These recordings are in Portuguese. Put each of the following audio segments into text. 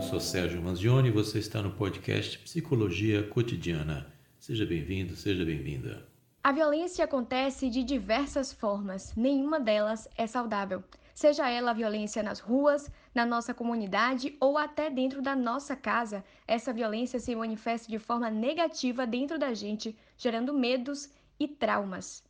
Eu sou Sérgio Manzioni e você está no podcast Psicologia Cotidiana. Seja bem-vindo, seja bem-vinda. A violência acontece de diversas formas, nenhuma delas é saudável. Seja ela a violência nas ruas, na nossa comunidade ou até dentro da nossa casa, essa violência se manifesta de forma negativa dentro da gente, gerando medos e traumas.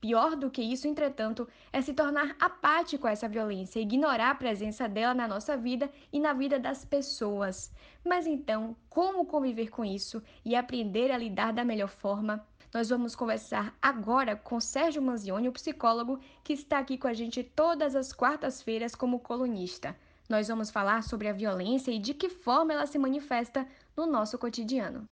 Pior do que isso, entretanto, é se tornar apático a essa violência, ignorar a presença dela na nossa vida e na vida das pessoas. Mas então, como conviver com isso e aprender a lidar da melhor forma? Nós vamos conversar agora com Sérgio Manzioni, o psicólogo que está aqui com a gente todas as quartas-feiras como colunista. Nós vamos falar sobre a violência e de que forma ela se manifesta no nosso cotidiano.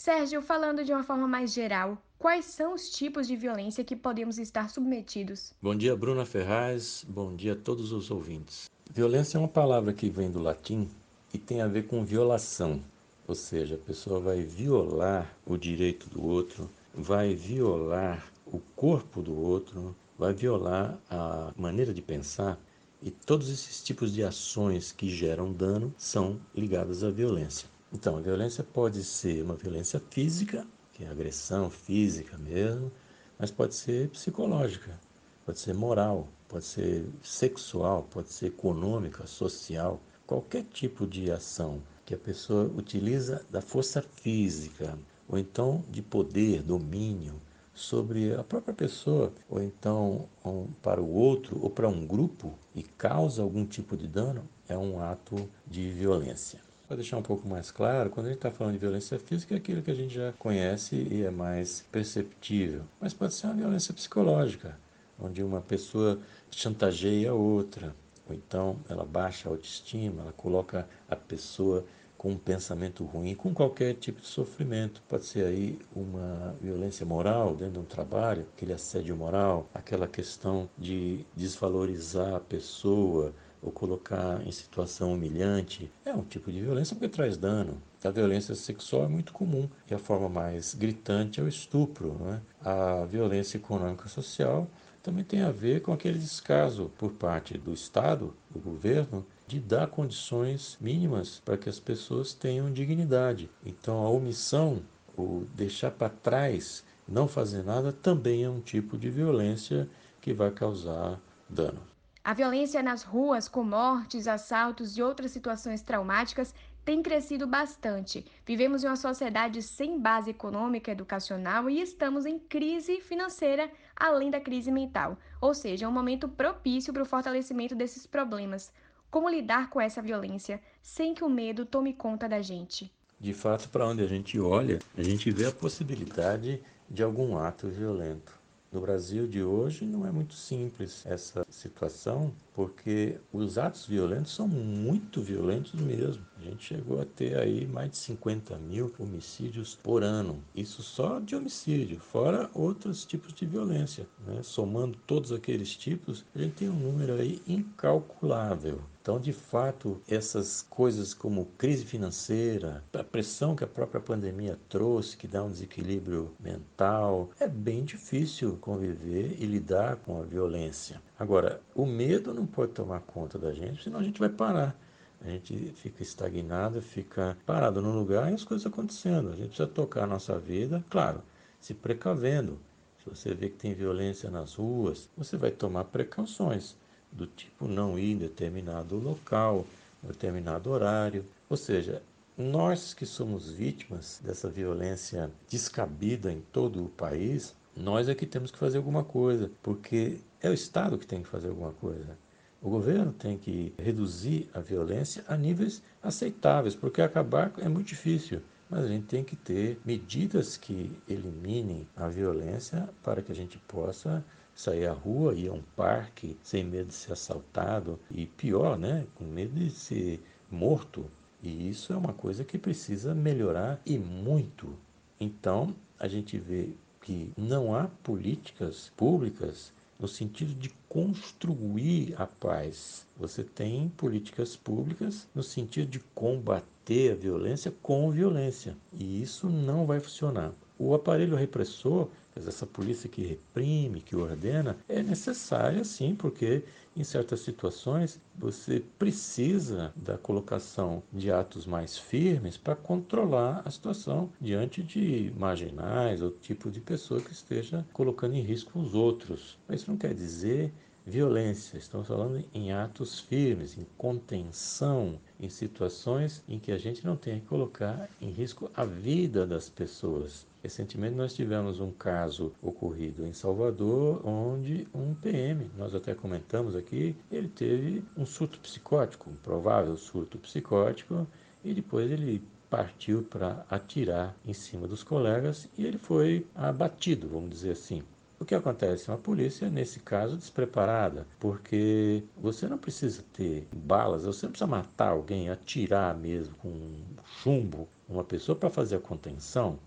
Sérgio, falando de uma forma mais geral, quais são os tipos de violência que podemos estar submetidos? Bom dia, Bruna Ferraz. Bom dia a todos os ouvintes. Violência é uma palavra que vem do latim e tem a ver com violação, ou seja, a pessoa vai violar o direito do outro, vai violar o corpo do outro, vai violar a maneira de pensar. E todos esses tipos de ações que geram dano são ligadas à violência. Então, a violência pode ser uma violência física, que é agressão física mesmo, mas pode ser psicológica, pode ser moral, pode ser sexual, pode ser econômica, social, qualquer tipo de ação que a pessoa utiliza da força física, ou então de poder, domínio sobre a própria pessoa, ou então um, para o outro ou para um grupo e causa algum tipo de dano, é um ato de violência. Para deixar um pouco mais claro, quando a gente está falando de violência física, é aquilo que a gente já conhece e é mais perceptível. Mas pode ser uma violência psicológica, onde uma pessoa chantageia a outra, ou então ela baixa a autoestima, ela coloca a pessoa com um pensamento ruim, com qualquer tipo de sofrimento. Pode ser aí uma violência moral dentro de um trabalho, aquele assédio moral, aquela questão de desvalorizar a pessoa, ou colocar em situação humilhante, é um tipo de violência porque traz dano. A violência sexual é muito comum e a forma mais gritante é o estupro. Né? A violência econômica social também tem a ver com aquele descaso por parte do Estado, do governo, de dar condições mínimas para que as pessoas tenham dignidade. Então, a omissão, o deixar para trás, não fazer nada, também é um tipo de violência que vai causar dano. A violência nas ruas, com mortes, assaltos e outras situações traumáticas, tem crescido bastante. Vivemos em uma sociedade sem base econômica educacional e estamos em crise financeira, além da crise mental. Ou seja, é um momento propício para o fortalecimento desses problemas. Como lidar com essa violência sem que o medo tome conta da gente? De fato, para onde a gente olha, a gente vê a possibilidade de algum ato violento. No Brasil de hoje não é muito simples essa situação, porque os atos violentos são muito violentos mesmo. A gente chegou a ter aí mais de 50 mil homicídios por ano. Isso só de homicídio, fora outros tipos de violência. Né? Somando todos aqueles tipos, a gente tem um número aí incalculável. Então, de fato, essas coisas como crise financeira, a pressão que a própria pandemia trouxe, que dá um desequilíbrio mental, é bem difícil conviver e lidar com a violência. Agora, o medo não pode tomar conta da gente, senão a gente vai parar. A gente fica estagnado, fica parado no lugar e as coisas acontecendo. A gente precisa tocar a nossa vida, claro, se precavendo. Se você vê que tem violência nas ruas, você vai tomar precauções do tipo não ir em determinado local, determinado horário. Ou seja, nós que somos vítimas dessa violência descabida em todo o país, nós é que temos que fazer alguma coisa, porque é o Estado que tem que fazer alguma coisa. O governo tem que reduzir a violência a níveis aceitáveis, porque acabar é muito difícil. Mas a gente tem que ter medidas que eliminem a violência para que a gente possa sair à rua, ir a um parque sem medo de ser assaltado e pior, né, com medo de ser morto. E isso é uma coisa que precisa melhorar e muito. Então, a gente vê que não há políticas públicas no sentido de construir a paz. Você tem políticas públicas no sentido de combater a violência com violência. E isso não vai funcionar. O aparelho repressor essa polícia que reprime, que ordena, é necessária sim, porque em certas situações você precisa da colocação de atos mais firmes para controlar a situação diante de marginais ou tipo de pessoa que esteja colocando em risco os outros. Mas isso não quer dizer violência, estamos falando em atos firmes, em contenção, em situações em que a gente não tem que colocar em risco a vida das pessoas. Recentemente nós tivemos um caso ocorrido em Salvador, onde um PM, nós até comentamos aqui, ele teve um surto psicótico, um provável surto psicótico, e depois ele partiu para atirar em cima dos colegas e ele foi abatido, vamos dizer assim. O que acontece? Uma polícia, nesse caso, despreparada, porque você não precisa ter balas, você não precisa matar alguém, atirar mesmo com chumbo uma pessoa para fazer a contenção,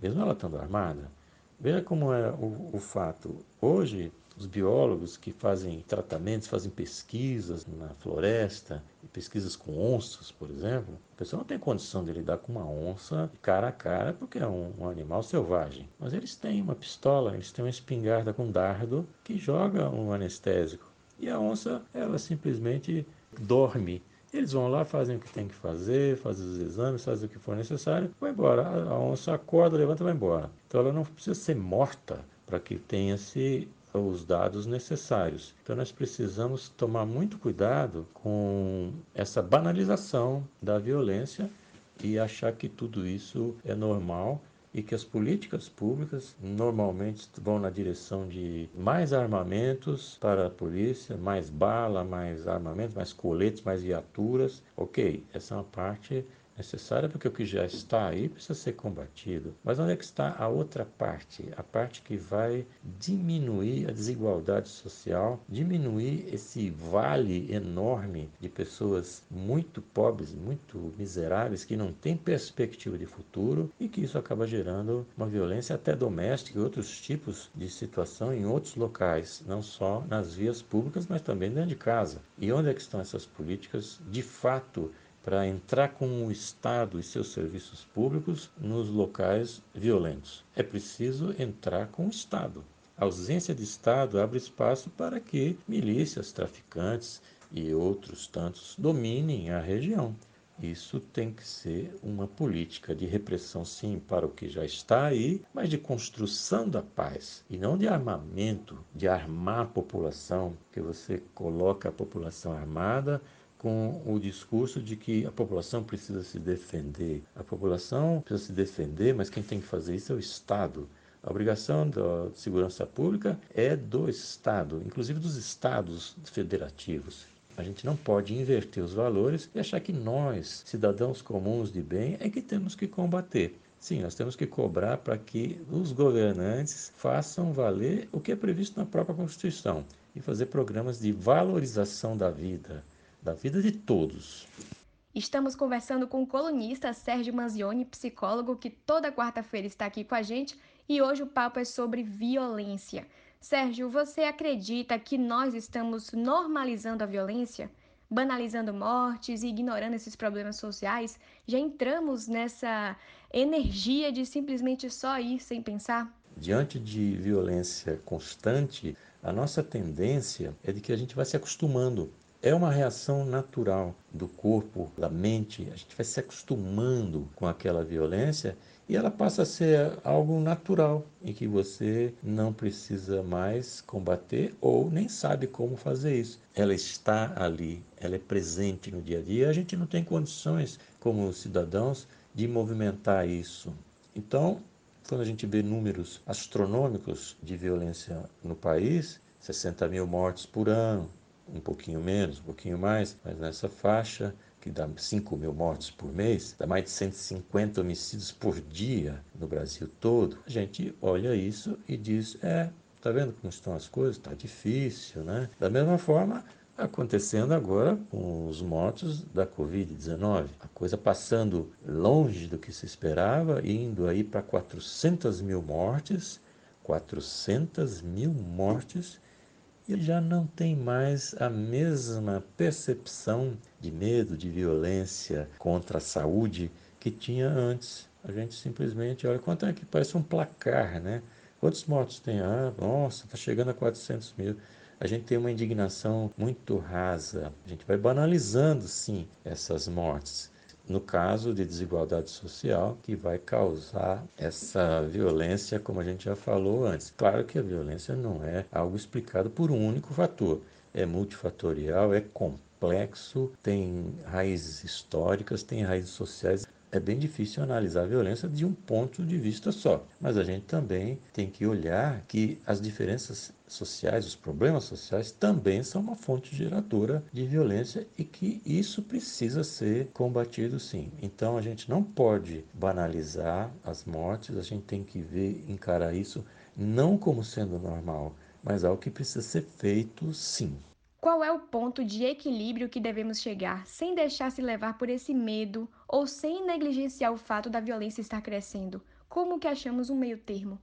mesmo ela estando armada. Veja como é o, o fato. Hoje, os biólogos que fazem tratamentos, fazem pesquisas na floresta, pesquisas com onças, por exemplo, a pessoa não tem condição de lidar com uma onça cara a cara porque é um, um animal selvagem. Mas eles têm uma pistola, eles têm uma espingarda com dardo que joga um anestésico. E a onça, ela simplesmente dorme eles vão lá, fazem o que tem que fazer, fazem os exames, fazem o que for necessário, vai embora. A onça acorda, levanta e vai embora. Então ela não precisa ser morta para que tenha-se os dados necessários. Então nós precisamos tomar muito cuidado com essa banalização da violência e achar que tudo isso é normal e que as políticas públicas normalmente vão na direção de mais armamentos para a polícia, mais bala, mais armamento, mais coletes, mais viaturas. Ok, essa é uma parte necessária porque o que já está aí precisa ser combatido. Mas onde é que está a outra parte? A parte que vai diminuir a desigualdade social, diminuir esse vale enorme de pessoas muito pobres, muito miseráveis, que não têm perspectiva de futuro e que isso acaba gerando uma violência até doméstica e outros tipos de situação em outros locais, não só nas vias públicas, mas também dentro de casa. E onde é que estão essas políticas de fato para entrar com o Estado e seus serviços públicos nos locais violentos. É preciso entrar com o Estado. A ausência de Estado abre espaço para que milícias, traficantes e outros tantos dominem a região. Isso tem que ser uma política de repressão, sim, para o que já está aí, mas de construção da paz e não de armamento, de armar a população, que você coloca a população armada com o discurso de que a população precisa se defender. A população precisa se defender, mas quem tem que fazer isso é o Estado. A obrigação da segurança pública é do Estado, inclusive dos Estados federativos. A gente não pode inverter os valores e achar que nós, cidadãos comuns de bem, é que temos que combater. Sim, nós temos que cobrar para que os governantes façam valer o que é previsto na própria Constituição e fazer programas de valorização da vida, da vida de todos. Estamos conversando com o colunista Sérgio Manzioni, psicólogo, que toda quarta-feira está aqui com a gente e hoje o papo é sobre violência. Sérgio, você acredita que nós estamos normalizando a violência? Banalizando mortes e ignorando esses problemas sociais? Já entramos nessa energia de simplesmente só ir sem pensar? Diante de violência constante, a nossa tendência é de que a gente vai se acostumando é uma reação natural do corpo, da mente. A gente vai se acostumando com aquela violência e ela passa a ser algo natural em que você não precisa mais combater ou nem sabe como fazer isso. Ela está ali, ela é presente no dia a dia. A gente não tem condições, como cidadãos, de movimentar isso. Então, quando a gente vê números astronômicos de violência no país, 60 mil mortes por ano, um pouquinho menos, um pouquinho mais, mas nessa faixa que dá 5 mil mortes por mês, dá mais de 150 homicídios por dia no Brasil todo, a gente olha isso e diz: é, tá vendo como estão as coisas? Tá difícil, né? Da mesma forma, acontecendo agora com os mortos da Covid-19. A coisa passando longe do que se esperava, indo aí para 400 mil mortes, 400 mil mortes ele já não tem mais a mesma percepção de medo, de violência contra a saúde que tinha antes. A gente simplesmente olha quanto é que parece um placar, né? Quantos mortos tem? Ah, nossa, está chegando a 400 mil. A gente tem uma indignação muito rasa. A gente vai banalizando, sim, essas mortes no caso de desigualdade social, que vai causar essa violência, como a gente já falou antes. Claro que a violência não é algo explicado por um único fator, é multifatorial, é complexo, tem raízes históricas, tem raízes sociais é bem difícil analisar a violência de um ponto de vista só. Mas a gente também tem que olhar que as diferenças sociais, os problemas sociais, também são uma fonte geradora de violência e que isso precisa ser combatido sim. Então a gente não pode banalizar as mortes, a gente tem que ver, encarar isso não como sendo normal, mas algo que precisa ser feito sim. Qual é o ponto de equilíbrio que devemos chegar sem deixar se levar por esse medo ou sem negligenciar o fato da violência estar crescendo? Como que achamos um meio termo?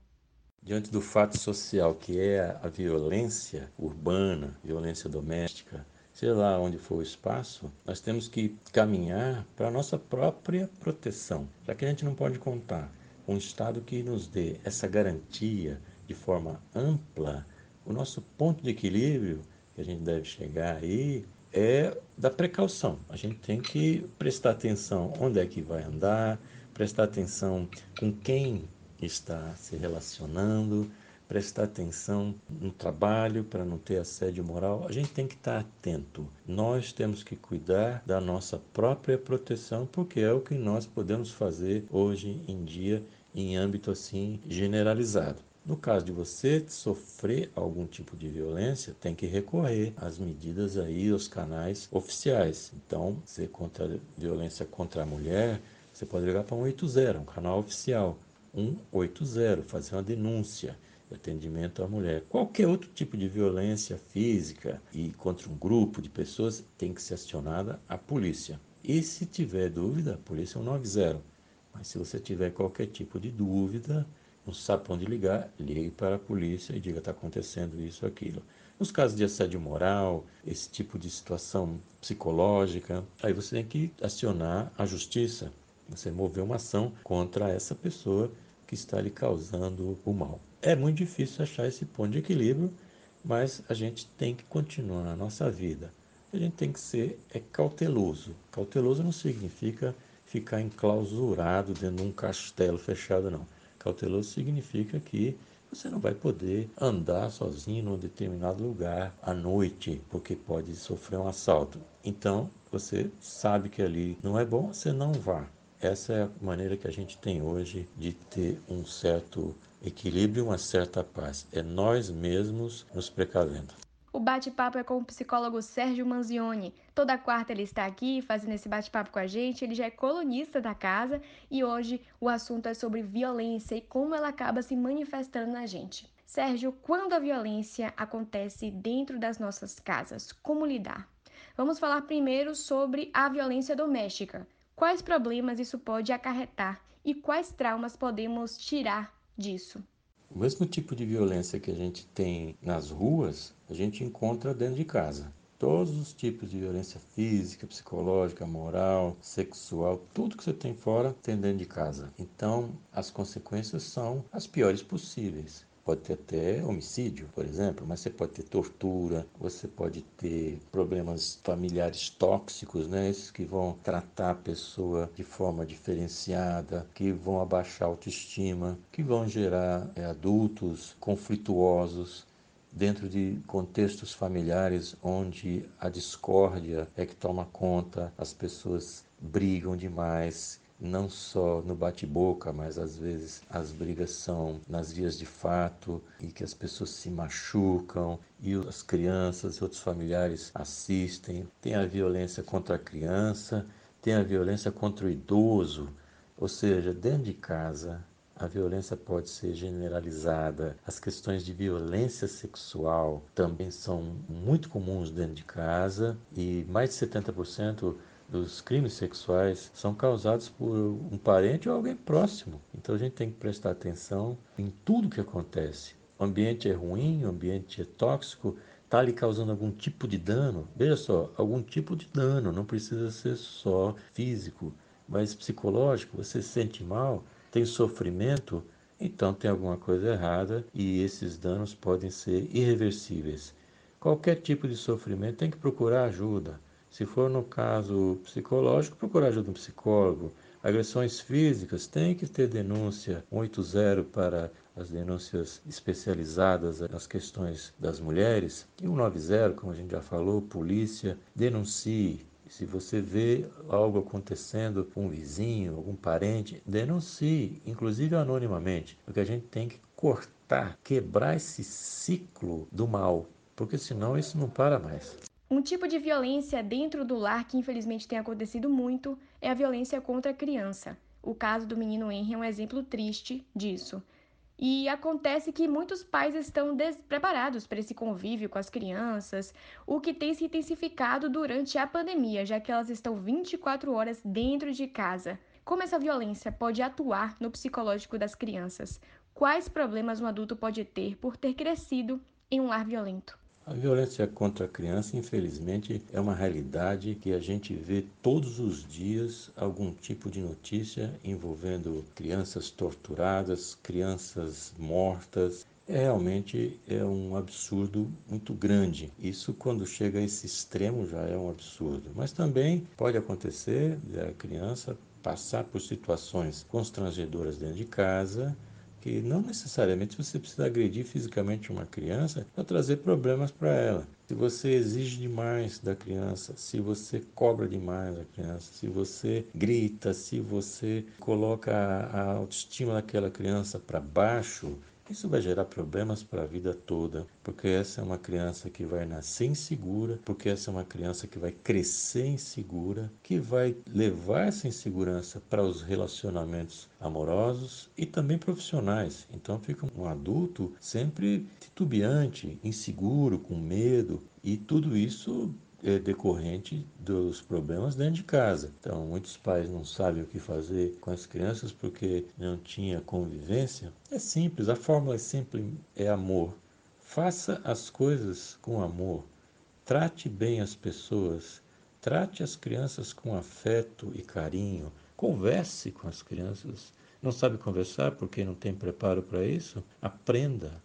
Diante do fato social que é a violência urbana, violência doméstica, sei lá onde for o espaço, nós temos que caminhar para a nossa própria proteção, já que a gente não pode contar com um Estado que nos dê essa garantia de forma ampla. O nosso ponto de equilíbrio que a gente deve chegar aí é da precaução. A gente tem que prestar atenção onde é que vai andar, prestar atenção com quem está se relacionando, prestar atenção no trabalho para não ter assédio moral. A gente tem que estar atento. Nós temos que cuidar da nossa própria proteção, porque é o que nós podemos fazer hoje em dia em âmbito assim generalizado. No caso de você sofrer algum tipo de violência, tem que recorrer às medidas aí, aos canais oficiais. Então, se contra violência contra a mulher, você pode ligar para 180, um canal oficial. 180, fazer uma denúncia de atendimento à mulher. Qualquer outro tipo de violência física e contra um grupo de pessoas tem que ser acionada a polícia. E se tiver dúvida, a polícia é 190. Mas se você tiver qualquer tipo de dúvida, não sabe para onde ligar, ligue para a polícia e diga está acontecendo isso aquilo. Nos casos de assédio moral, esse tipo de situação psicológica, aí você tem que acionar a justiça, você mover uma ação contra essa pessoa que está lhe causando o mal. É muito difícil achar esse ponto de equilíbrio, mas a gente tem que continuar a nossa vida. A gente tem que ser é cauteloso. Cauteloso não significa ficar enclausurado dentro de um castelo fechado, não. Cauteloso significa que você não vai poder andar sozinho num determinado lugar à noite, porque pode sofrer um assalto. Então, você sabe que ali não é bom, você não vá. Essa é a maneira que a gente tem hoje de ter um certo equilíbrio, uma certa paz. É nós mesmos nos precavendo. O bate-papo é com o psicólogo Sérgio Manzioni. Toda quarta ele está aqui fazendo esse bate-papo com a gente. Ele já é colunista da casa e hoje o assunto é sobre violência e como ela acaba se manifestando na gente. Sérgio, quando a violência acontece dentro das nossas casas, como lidar? Vamos falar primeiro sobre a violência doméstica. Quais problemas isso pode acarretar e quais traumas podemos tirar disso? O mesmo tipo de violência que a gente tem nas ruas, a gente encontra dentro de casa. Todos os tipos de violência física, psicológica, moral, sexual, tudo que você tem fora tem dentro de casa. Então, as consequências são as piores possíveis. Pode ter até homicídio, por exemplo, mas você pode ter tortura, você pode ter problemas familiares tóxicos, né? Esses que vão tratar a pessoa de forma diferenciada, que vão abaixar a autoestima, que vão gerar é, adultos conflituosos dentro de contextos familiares onde a discórdia é que toma conta, as pessoas brigam demais, não só no bate-boca, mas às vezes as brigas são nas vias de fato e que as pessoas se machucam e as crianças e outros familiares assistem. Tem a violência contra a criança, tem a violência contra o idoso, ou seja, dentro de casa a violência pode ser generalizada. As questões de violência sexual também são muito comuns dentro de casa e mais de 70% dos crimes sexuais são causados por um parente ou alguém próximo. Então a gente tem que prestar atenção em tudo que acontece. O ambiente é ruim, o ambiente é tóxico, está lhe causando algum tipo de dano. Veja só, algum tipo de dano, não precisa ser só físico, mas psicológico. Você se sente mal, tem sofrimento, então tem alguma coisa errada e esses danos podem ser irreversíveis. Qualquer tipo de sofrimento tem que procurar ajuda. Se for no caso psicológico, procurar ajuda de um psicólogo. Agressões físicas tem que ter denúncia 180 para as denúncias especializadas nas questões das mulheres. E 190, como a gente já falou, polícia, denuncie. Se você vê algo acontecendo com um vizinho, algum parente, denuncie, inclusive anonimamente, porque a gente tem que cortar, quebrar esse ciclo do mal porque senão isso não para mais. Um tipo de violência dentro do lar que infelizmente tem acontecido muito é a violência contra a criança. O caso do menino Henry é um exemplo triste disso. E acontece que muitos pais estão despreparados para esse convívio com as crianças, o que tem se intensificado durante a pandemia, já que elas estão 24 horas dentro de casa. Como essa violência pode atuar no psicológico das crianças? Quais problemas um adulto pode ter por ter crescido em um lar violento? A violência contra a criança, infelizmente, é uma realidade que a gente vê todos os dias algum tipo de notícia envolvendo crianças torturadas, crianças mortas. É, realmente é um absurdo muito grande. Isso, quando chega a esse extremo, já é um absurdo. Mas também pode acontecer a criança passar por situações constrangedoras dentro de casa que não necessariamente você precisa agredir fisicamente uma criança para trazer problemas para ela. Se você exige demais da criança, se você cobra demais da criança, se você grita, se você coloca a autoestima daquela criança para baixo, isso vai gerar problemas para a vida toda, porque essa é uma criança que vai nascer insegura, porque essa é uma criança que vai crescer insegura, que vai levar essa insegurança para os relacionamentos amorosos e também profissionais. Então fica um adulto sempre titubeante, inseguro, com medo, e tudo isso decorrente dos problemas dentro de casa. Então, muitos pais não sabem o que fazer com as crianças porque não tinha convivência. É simples, a fórmula é simples, é amor. Faça as coisas com amor. Trate bem as pessoas. Trate as crianças com afeto e carinho. Converse com as crianças. Não sabe conversar porque não tem preparo para isso? Aprenda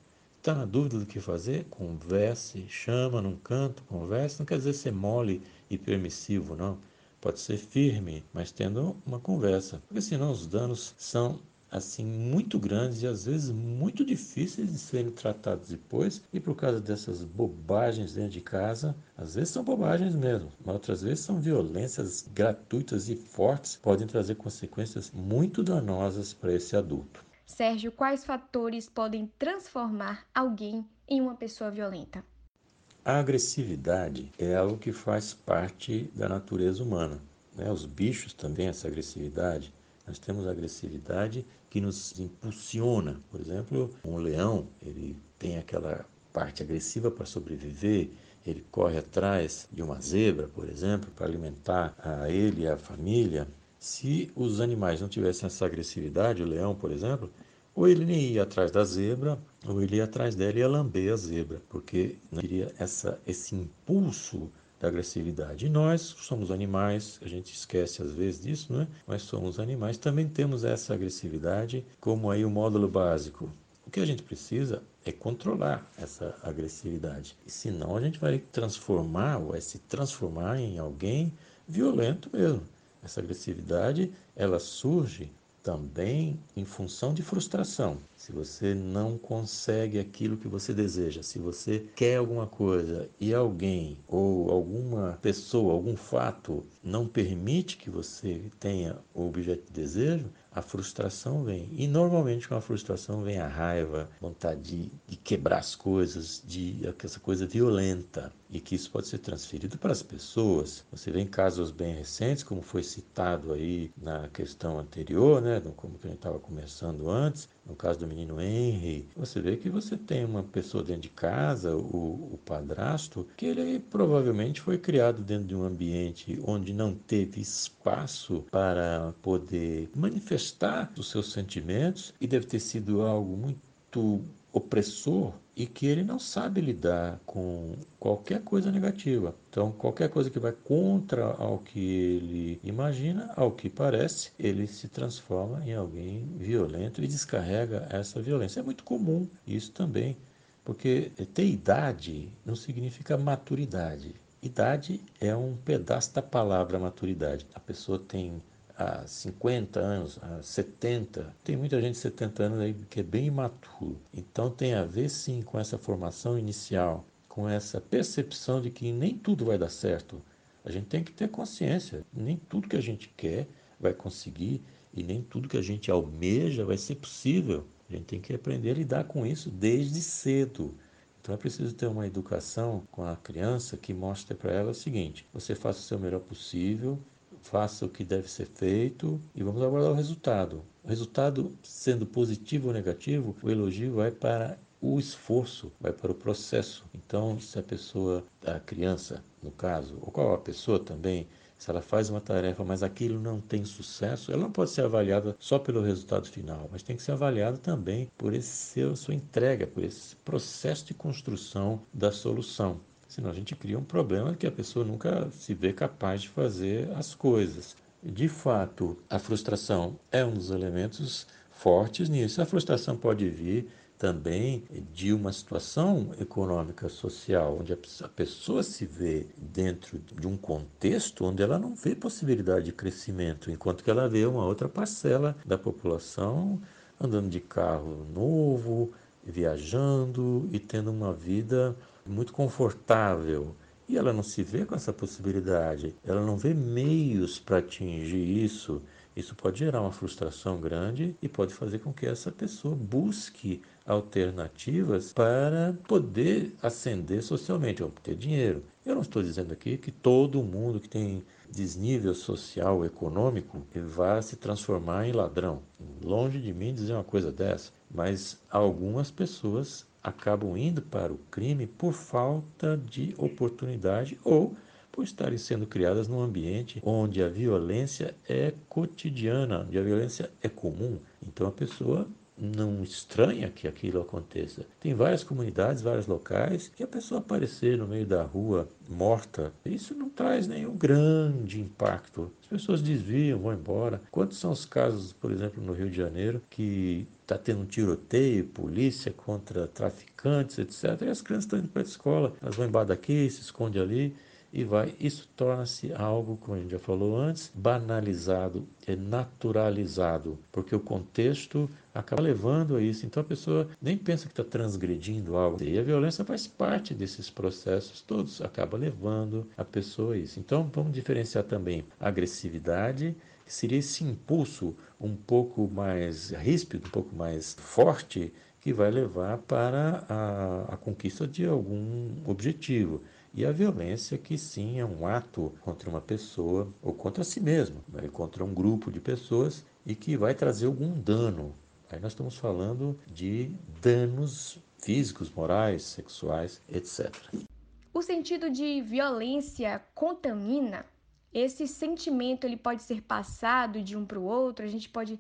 Está na dúvida do que fazer? Converse, chama num canto, converse. Não quer dizer ser mole e permissivo, não. Pode ser firme, mas tendo uma conversa. Porque senão os danos são assim muito grandes e às vezes muito difíceis de serem tratados depois e por causa dessas bobagens dentro de casa, às vezes são bobagens mesmo, mas outras vezes são violências gratuitas e fortes, podem trazer consequências muito danosas para esse adulto. Sérgio, quais fatores podem transformar alguém em uma pessoa violenta? A agressividade é algo que faz parte da natureza humana. Né? Os bichos também, essa agressividade. Nós temos agressividade que nos impulsiona. Por exemplo, um leão, ele tem aquela parte agressiva para sobreviver, ele corre atrás de uma zebra, por exemplo, para alimentar a ele e a família. Se os animais não tivessem essa agressividade, o leão, por exemplo, ou ele nem ia atrás da zebra, ou ele ia atrás dela e ia lamber a zebra, porque não queria essa, esse impulso da agressividade. E nós somos animais, a gente esquece às vezes disso, não é? Mas somos animais, também temos essa agressividade como aí o módulo básico. O que a gente precisa é controlar essa agressividade. E senão a gente vai transformar, ou vai se transformar em alguém violento mesmo. Essa agressividade, ela surge também em função de frustração. Se você não consegue aquilo que você deseja, se você quer alguma coisa e alguém ou alguma pessoa, algum fato não permite que você tenha o objeto de desejo, a frustração vem. E normalmente com a frustração vem a raiva, vontade de, de quebrar as coisas, de essa coisa violenta. E que isso pode ser transferido para as pessoas. Você vê em casos bem recentes, como foi citado aí na questão anterior, né, como que a gente estava conversando antes, no caso do menino Henry, você vê que você tem uma pessoa dentro de casa, o, o padrasto, que ele provavelmente foi criado dentro de um ambiente onde não teve espaço para poder manifestar os seus sentimentos e deve ter sido algo muito opressor e que ele não sabe lidar com qualquer coisa negativa. Então, qualquer coisa que vai contra ao que ele imagina, ao que parece, ele se transforma em alguém violento e descarrega essa violência. É muito comum isso também, porque ter idade não significa maturidade. Idade é um pedaço da palavra maturidade. A pessoa tem há 50 anos, há 70. Tem muita gente de 70 anos aí que é bem imaturo. Então tem a ver sim com essa formação inicial, com essa percepção de que nem tudo vai dar certo. A gente tem que ter consciência, nem tudo que a gente quer vai conseguir e nem tudo que a gente almeja vai ser possível. A gente tem que aprender a lidar com isso desde cedo. Então é preciso ter uma educação com a criança que mostre para ela o seguinte: você faça o seu melhor possível, faça o que deve ser feito e vamos aguardar o resultado. O resultado, sendo positivo ou negativo, o elogio vai para o esforço, vai para o processo. Então, se a pessoa, a criança, no caso, ou qual a pessoa também, se ela faz uma tarefa, mas aquilo não tem sucesso, ela não pode ser avaliada só pelo resultado final, mas tem que ser avaliada também por esse seu, sua entrega, por esse processo de construção da solução. Senão a gente cria um problema que a pessoa nunca se vê capaz de fazer as coisas. De fato, a frustração é um dos elementos fortes nisso. A frustração pode vir também de uma situação econômica social onde a pessoa se vê dentro de um contexto onde ela não vê possibilidade de crescimento, enquanto que ela vê uma outra parcela da população andando de carro novo, viajando e tendo uma vida muito confortável. E ela não se vê com essa possibilidade, ela não vê meios para atingir isso. Isso pode gerar uma frustração grande e pode fazer com que essa pessoa busque alternativas para poder ascender socialmente, obter dinheiro. Eu não estou dizendo aqui que todo mundo que tem desnível social, econômico, vá se transformar em ladrão. Longe de mim dizer uma coisa dessa, mas algumas pessoas acabam indo para o crime por falta de oportunidade ou por estarem sendo criadas num ambiente onde a violência é cotidiana, onde a violência é comum. Então a pessoa não estranha que aquilo aconteça. Tem várias comunidades, vários locais que a pessoa aparecer no meio da rua morta, isso não traz nenhum grande impacto. As pessoas desviam, vão embora. Quantos são os casos, por exemplo, no Rio de Janeiro, que está tendo um tiroteio, polícia contra traficantes, etc. E as crianças estão indo para a escola, elas vão embora daqui, se esconde ali e vai. Isso torna-se algo, como a gente já falou antes, banalizado, é naturalizado, porque o contexto acaba levando a isso. Então a pessoa nem pensa que está transgredindo algo. E a violência faz parte desses processos todos, acaba levando a pessoa a isso. Então vamos diferenciar também agressividade seria esse impulso um pouco mais ríspido, um pouco mais forte, que vai levar para a, a conquista de algum objetivo. E a violência, que sim é um ato contra uma pessoa ou contra si mesmo, né? contra um grupo de pessoas e que vai trazer algum dano. Aí nós estamos falando de danos físicos, morais, sexuais, etc. O sentido de violência contamina esse sentimento ele pode ser passado de um para o outro, a gente pode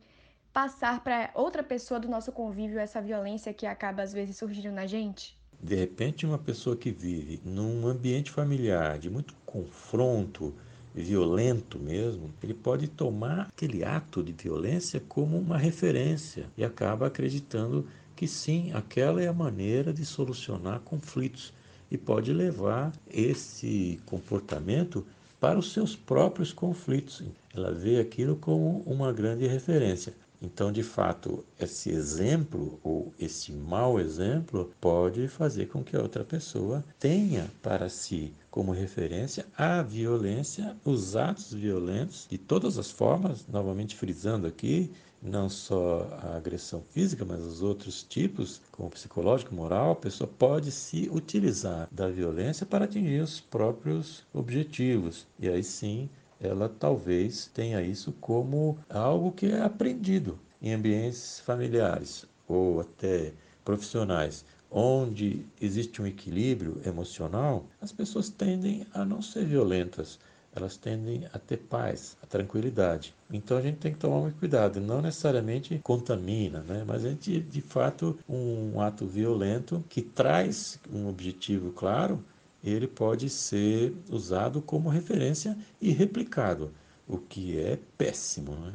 passar para outra pessoa do nosso convívio essa violência que acaba às vezes surgindo na gente? De repente, uma pessoa que vive num ambiente familiar de muito confronto, violento mesmo, ele pode tomar aquele ato de violência como uma referência e acaba acreditando que sim, aquela é a maneira de solucionar conflitos e pode levar esse comportamento para os seus próprios conflitos. Ela vê aquilo como uma grande referência. Então, de fato, esse exemplo ou esse mau exemplo pode fazer com que a outra pessoa tenha para si como referência a violência, os atos violentos de todas as formas, novamente frisando aqui, não só a agressão física, mas os outros tipos, como psicológico, moral, a pessoa pode se utilizar da violência para atingir os próprios objetivos. E aí sim, ela talvez tenha isso como algo que é aprendido em ambientes familiares ou até profissionais, onde existe um equilíbrio emocional, as pessoas tendem a não ser violentas, elas tendem a ter paz, a tranquilidade. Então a gente tem que tomar muito cuidado, não necessariamente contamina, né? mas a gente, de fato, um ato violento que traz um objetivo claro, ele pode ser usado como referência e replicado, o que é péssimo. Né?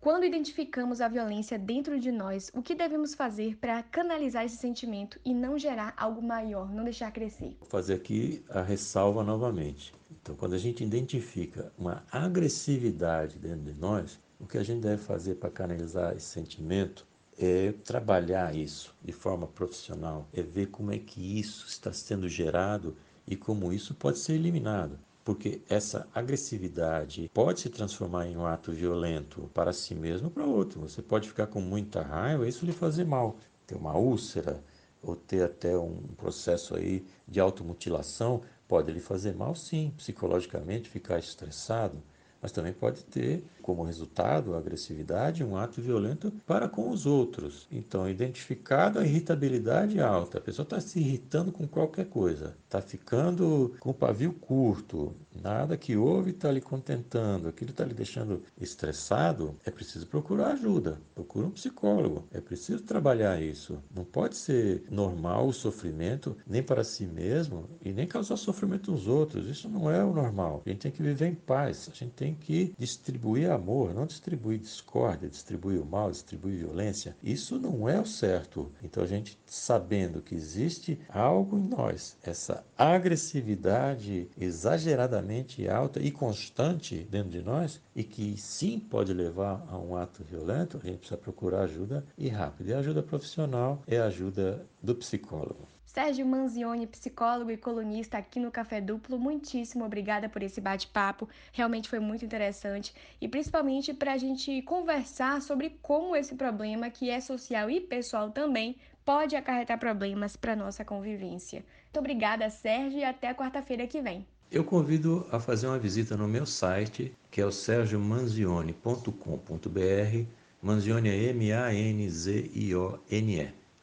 Quando identificamos a violência dentro de nós, o que devemos fazer para canalizar esse sentimento e não gerar algo maior, não deixar crescer? Vou fazer aqui a ressalva novamente. Então, quando a gente identifica uma agressividade dentro de nós, o que a gente deve fazer para canalizar esse sentimento é trabalhar isso de forma profissional, é ver como é que isso está sendo gerado e como isso pode ser eliminado porque essa agressividade pode se transformar em um ato violento para si mesmo ou para outro. Você pode ficar com muita raiva e isso lhe fazer mal. Ter uma úlcera ou ter até um processo aí de automutilação pode lhe fazer mal, sim, psicologicamente, ficar estressado mas também pode ter como resultado a agressividade um ato violento para com os outros. Então, identificado a irritabilidade alta, a pessoa está se irritando com qualquer coisa, está ficando com o pavio curto, nada que ouve está lhe contentando, aquilo está lhe deixando estressado, é preciso procurar ajuda, procura um psicólogo, é preciso trabalhar isso. Não pode ser normal o sofrimento, nem para si mesmo e nem causar sofrimento nos outros. Isso não é o normal. A gente tem que viver em paz, a gente tem que distribuir amor, não distribuir discórdia, distribuir o mal, distribuir violência. Isso não é o certo. Então a gente sabendo que existe algo em nós, essa agressividade exageradamente alta e constante dentro de nós e que sim pode levar a um ato violento, a gente precisa procurar ajuda e rápido. E a ajuda profissional é a ajuda do psicólogo. Sérgio Manzioni, psicólogo e colunista aqui no Café Duplo, muitíssimo obrigada por esse bate-papo. Realmente foi muito interessante e principalmente para a gente conversar sobre como esse problema, que é social e pessoal também, pode acarretar problemas para nossa convivência. Muito obrigada, Sérgio, e até quarta-feira que vem. Eu convido a fazer uma visita no meu site, que é o sergiomanzioni.com.br. Manzioni é M-A-N-Z-I-O-N-E.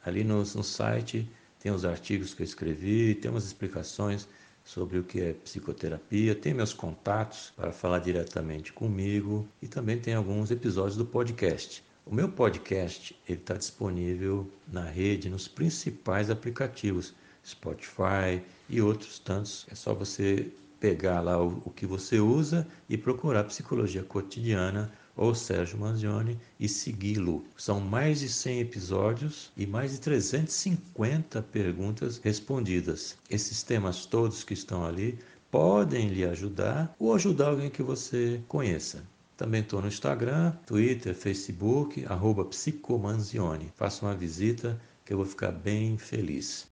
Ali no, no site tem os artigos que eu escrevi, tem umas explicações sobre o que é psicoterapia, tem meus contatos para falar diretamente comigo e também tem alguns episódios do podcast. O meu podcast está disponível na rede, nos principais aplicativos, Spotify e outros tantos. É só você pegar lá o, o que você usa e procurar psicologia cotidiana ou Sérgio Manzioni e segui-lo. São mais de 100 episódios e mais de 350 perguntas respondidas. Esses temas todos que estão ali podem lhe ajudar ou ajudar alguém que você conheça. Também estou no Instagram, Twitter, Facebook, arroba Psicomanzione. Faça uma visita que eu vou ficar bem feliz.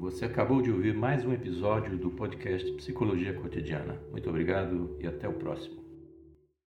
Você acabou de ouvir mais um episódio do podcast Psicologia Cotidiana. Muito obrigado e até o próximo.